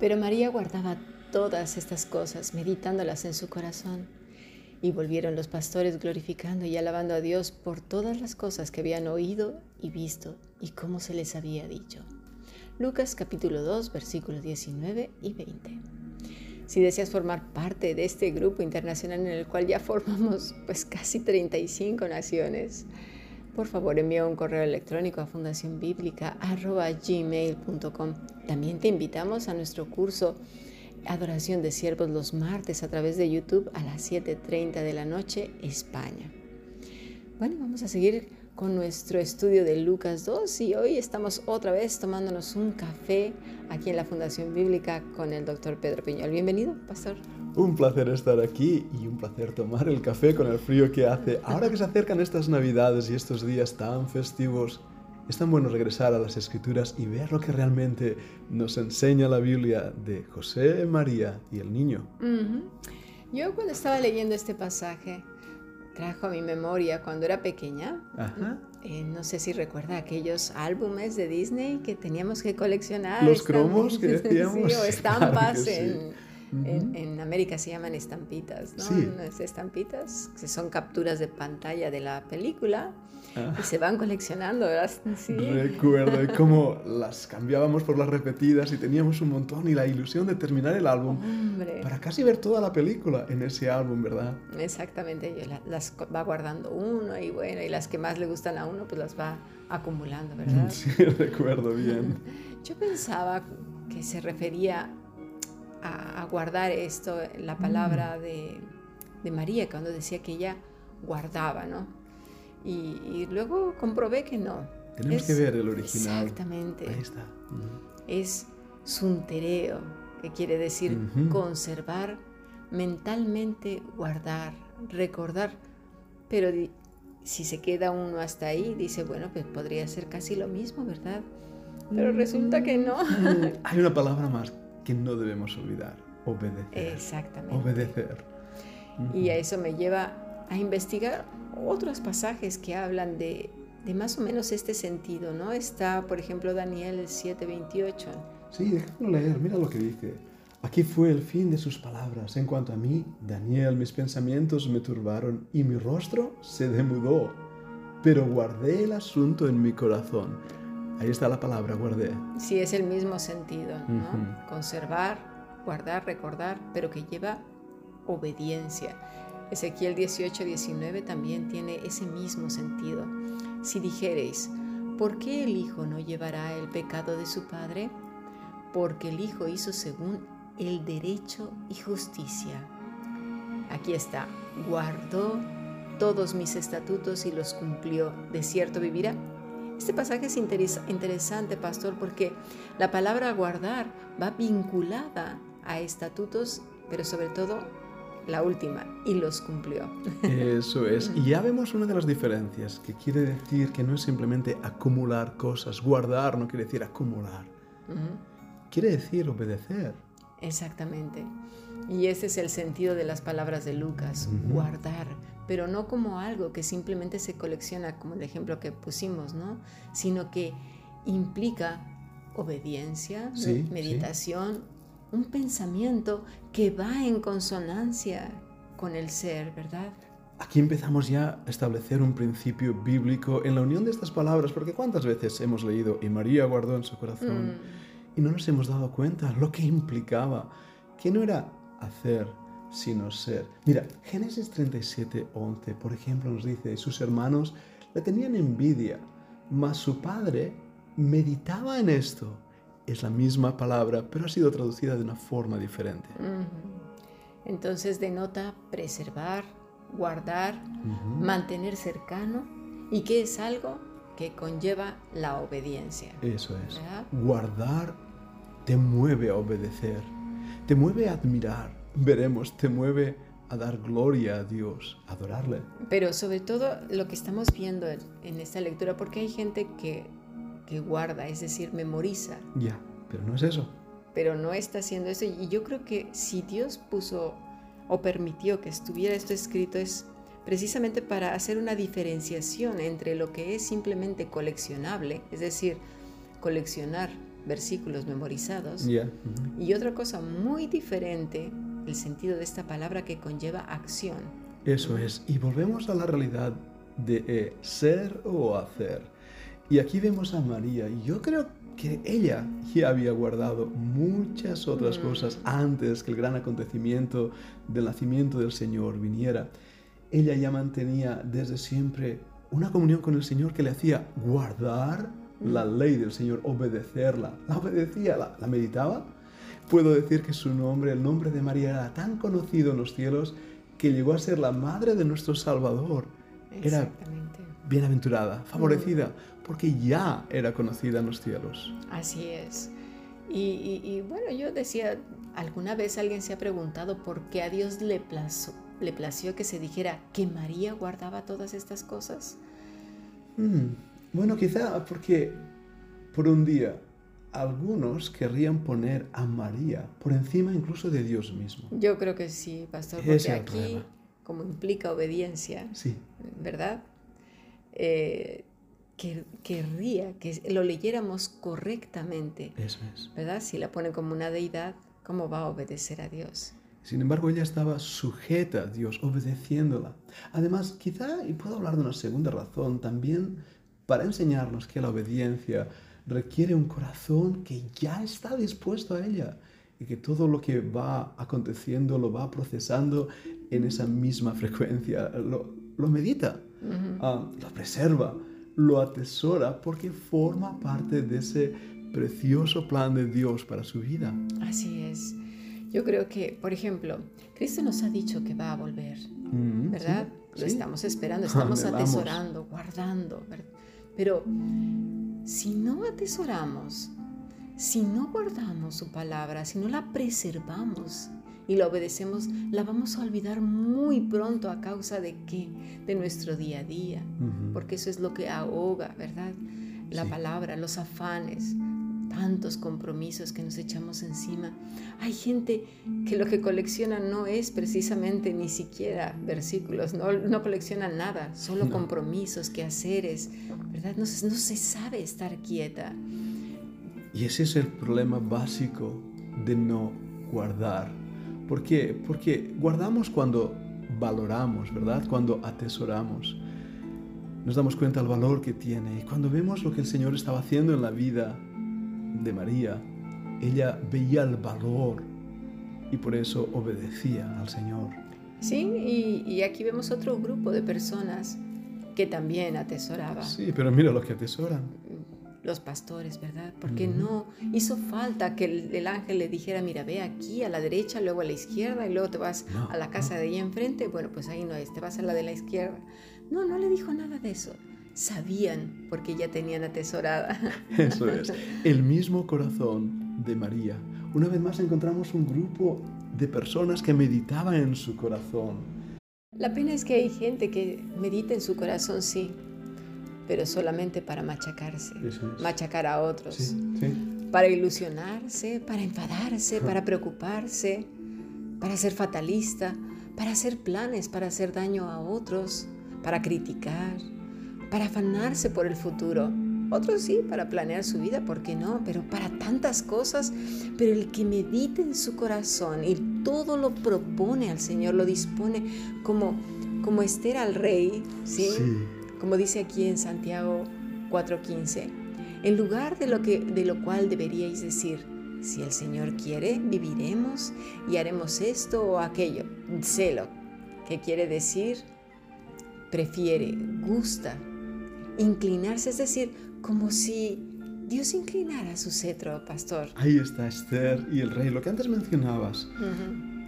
Pero María guardaba todas estas cosas, meditándolas en su corazón. Y volvieron los pastores glorificando y alabando a Dios por todas las cosas que habían oído y visto y cómo se les había dicho. Lucas capítulo 2 versículos 19 y 20. Si deseas formar parte de este grupo internacional en el cual ya formamos pues casi 35 naciones, por favor envía un correo electrónico a fundacionbiblica.gmail.com. También te invitamos a nuestro curso Adoración de Siervos los martes a través de YouTube a las 7.30 de la noche, España. Bueno, vamos a seguir con nuestro estudio de Lucas 2 y hoy estamos otra vez tomándonos un café aquí en la Fundación Bíblica con el doctor Pedro Piñol. Bienvenido, pastor. Un placer estar aquí y un placer tomar el café con el frío que hace. Ahora que se acercan estas navidades y estos días tan festivos, es tan bueno regresar a las escrituras y ver lo que realmente nos enseña la Biblia de José, María y el niño. Yo cuando estaba leyendo este pasaje, trajo a mi memoria cuando era pequeña. Eh, no sé si recuerda aquellos álbumes de Disney que teníamos que coleccionar. Los cromos que decíamos. sí, o estampas en, en, América se llaman estampitas, ¿no? Sí. estampitas, que son capturas de pantalla de la película ah. y se van coleccionando, ¿verdad? Sí. Recuerdo cómo las cambiábamos por las repetidas y teníamos un montón y la ilusión de terminar el álbum para casi ver toda la película en ese álbum, ¿verdad? Exactamente, las va guardando uno y bueno, y las que más le gustan a uno, pues las va acumulando, ¿verdad? Sí, recuerdo bien. Yo pensaba que se refería a, guardar esto, la palabra mm. de, de, María, cuando decía que ella guardaba, ¿no? Y, luego comprobé que no. Tenemos que ver el original. Exactamente. Ahí está. Es suntereo, que quiere decir conservar, mentalmente guardar, recordar. Pero si se queda uno hasta ahí, dice, bueno, pues podría ser casi lo mismo, ¿verdad? Pero resulta que no. Hay una palabra más que no debemos olvidar, obedecer. Exactamente. Obedecer. Y a eso me lleva a investigar otros pasajes que hablan de, de más o menos este sentido, ¿no? Está, por ejemplo, Daniel 7:28. Sí, déjame leer, mira lo que dice. Aquí fue el fin de sus palabras. En cuanto a mí, Daniel, mis pensamientos me turbaron y mi rostro se demudó, pero guardé el asunto en mi corazón Ahí está la palabra, guardé. Sí, es el mismo sentido, ¿no? Conservar, guardar, recordar, pero que lleva obediencia. Ezequiel 18, 19 también tiene ese mismo sentido. Si dijereis, ¿por qué el Hijo no llevará el pecado de su Padre? Porque el Hijo hizo según el derecho y justicia. Aquí está, guardó todos mis estatutos y los cumplió. ¿De cierto vivirá? Este pasaje es interesante, pastor, porque la palabra guardar va vinculada a estatutos, pero sobre todo la última, y los cumplió. Eso es. Y ya vemos una de las diferencias, que quiere decir que no es simplemente acumular cosas, guardar no quiere decir acumular. Quiere decir obedecer. Exactamente. Y ese es el sentido de las palabras de Lucas, guardar, pero no como algo que simplemente se colecciona, como el ejemplo que pusimos, ¿no? Sino que implica obediencia, meditación, un pensamiento que va en consonancia con el ser, ¿verdad? Aquí empezamos ya a establecer un principio bíblico en la unión de estas palabras, porque cuántas veces hemos leído y María guardó en su corazón mm. y no nos hemos dado cuenta lo que implicaba, que no era hacer, sino ser. Mira, Génesis 37, 11, por ejemplo, nos dice, sus hermanos le tenían envidia, mas su padre meditaba en esto. Es la misma palabra, pero ha sido traducida de una forma diferente. Entonces denota preservar, guardar, mantener cercano y que es algo que conlleva la obediencia. Eso es. Guardar te mueve a obedecer, te mueve a admirar, veremos, te mueve a dar gloria a Dios, a adorarle. Pero sobre todo lo que estamos viendo en esta lectura, porque hay gente que, que guarda, es decir, memoriza. Ya, pero no es eso. Pero no está haciendo eso. Y yo creo que si Dios puso o permitió que estuviera esto escrito es precisamente para hacer una diferenciación entre lo que es simplemente coleccionable, es decir, coleccionar versículos memorizados. Y otra cosa muy diferente, el sentido de esta palabra que conlleva acción. Eso es. Y volvemos a la realidad de eh, ser o hacer. Y aquí vemos a María. Y yo creo que ella ya había guardado muchas otras mm. cosas antes que el gran acontecimiento del nacimiento del Señor viniera. Ella ya mantenía desde siempre una comunión con el Señor que le hacía guardar la ley del Señor, obedecerla. La obedecía, la, meditaba. Puedo decir que su nombre, el nombre de María, era tan conocido en los cielos que llegó a ser la madre de nuestro Salvador. Era bienaventurada, favorecida, mm. porque ya era conocida en los cielos. Así es. Y, bueno, yo decía, ¿alguna vez alguien se ha preguntado por qué a Dios le, le plació que se dijera que María guardaba todas estas cosas? Mm. Bueno, quizá porque por un día algunos querrían poner a María por encima incluso de Dios mismo. Yo creo que sí, pastor, porque aquí, como implica obediencia, sí. ¿verdad? Eh, que, querría que lo leyéramos correctamente. Eso es. ¿Verdad? Si la pone como una deidad, ¿cómo va a obedecer a Dios? Sin embargo, ella estaba sujeta a Dios, obedeciéndola. Además, quizá, y puedo hablar de una segunda razón, también para enseñarnos que la obediencia requiere un corazón que ya está dispuesto a ella y que todo lo que va aconteciendo lo va procesando en esa misma frecuencia, lo, medita, ah, lo preserva, lo atesora porque forma parte de ese precioso plan de Dios para su vida. Así es. Yo creo que, por ejemplo, Cristo nos ha dicho que va a volver, mm, ¿verdad? Lo estamos esperando, estamos atesorando, guardando, ¿verdad? Pero si no atesoramos, si no guardamos su palabra, si no la preservamos y la obedecemos, la vamos a olvidar muy pronto a causa de qué? De nuestro día a día, porque eso es lo que ahoga, ¿verdad? La palabra, los afanes, tantos compromisos que nos echamos encima. Hay gente que lo que colecciona no es precisamente ni siquiera versículos, no, no colecciona nada, solo compromisos, quehaceres, ¿verdad? No, no se sabe estar quieta. Y ese es el problema básico de no guardar. ¿Por qué? Porque guardamos cuando valoramos, ¿verdad? Cuando atesoramos. Nos damos cuenta del valor que tiene y cuando vemos lo que el Señor estaba haciendo en la vida de María, ella veía el valor y por eso obedecía al Señor. Sí, y, aquí vemos otro grupo de personas que también atesoraba. Sí, pero mira lo que atesoran. Los pastores, ¿verdad? Porque no hizo falta que el, ángel le dijera, mira, ve aquí a la derecha, luego a la izquierda y luego te vas a la casa de ahí enfrente. Bueno, pues ahí no es, te vas a la de la izquierda. No, no le dijo nada de eso sabían porque ya tenían atesorada. Eso es, el mismo corazón de María. Una vez más encontramos un grupo de personas que meditaban en su corazón. La pena es que hay gente que medita en su corazón, sí, pero solamente para machacarse, machacar a otros, para ilusionarse, para enfadarse, para preocuparse, para ser fatalista, para hacer planes, para hacer daño a otros, para criticar, para afanarse por el futuro. Otros sí, para planear su vida, ¿por qué no? Pero para tantas cosas. Pero el que medite en su corazón y todo lo propone al Señor, lo dispone como, como Esther al rey, ¿sí? Como dice aquí en Santiago 4:15. En lugar de lo, que, de lo cual deberíais decir, si el Señor quiere, viviremos y haremos esto o aquello. Celo, que quiere decir, prefiere, gusta, inclinarse, es decir, como si Dios inclinara su cetro, pastor. Ahí está Esther y el rey, lo que antes mencionabas.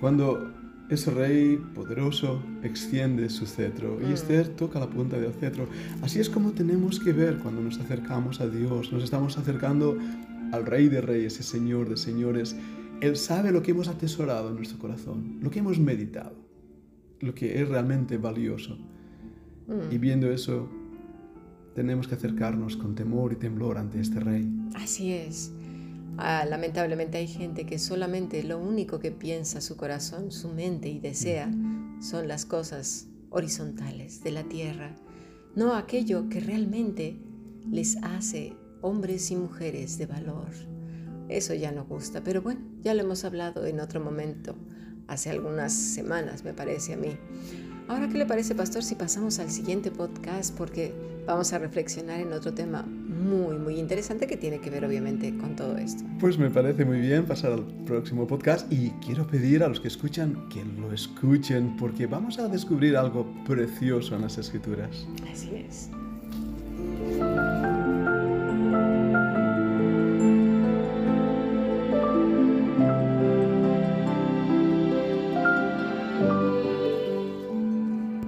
Cuando ese rey poderoso extiende su cetro y mm. Esther toca la punta del cetro. Así es como tenemos que ver cuando nos acercamos a Dios, nos estamos acercando al rey de reyes y señor de señores. Él sabe lo que hemos atesorado en nuestro corazón, lo que hemos meditado, lo que es realmente valioso. Mm. Y viendo eso, tenemos que acercarnos con temor y temblor ante este rey. Así es. Ah, lamentablemente hay gente que solamente lo único que piensa su corazón, su mente y desea son las cosas horizontales de la tierra, no aquello que realmente les hace hombres y mujeres de valor, eso ya no gusta. Pero bueno, ya lo hemos hablado en otro momento, hace algunas semanas me parece a mí. Ahora, ¿qué le parece, pastor, si pasamos al siguiente podcast? Porque vamos a reflexionar en otro tema muy, muy interesante que tiene que ver obviamente con todo esto. Pues me parece muy bien pasar al próximo podcast y quiero pedir a los que escuchan que lo escuchen porque vamos a descubrir algo precioso en las escrituras. Así es.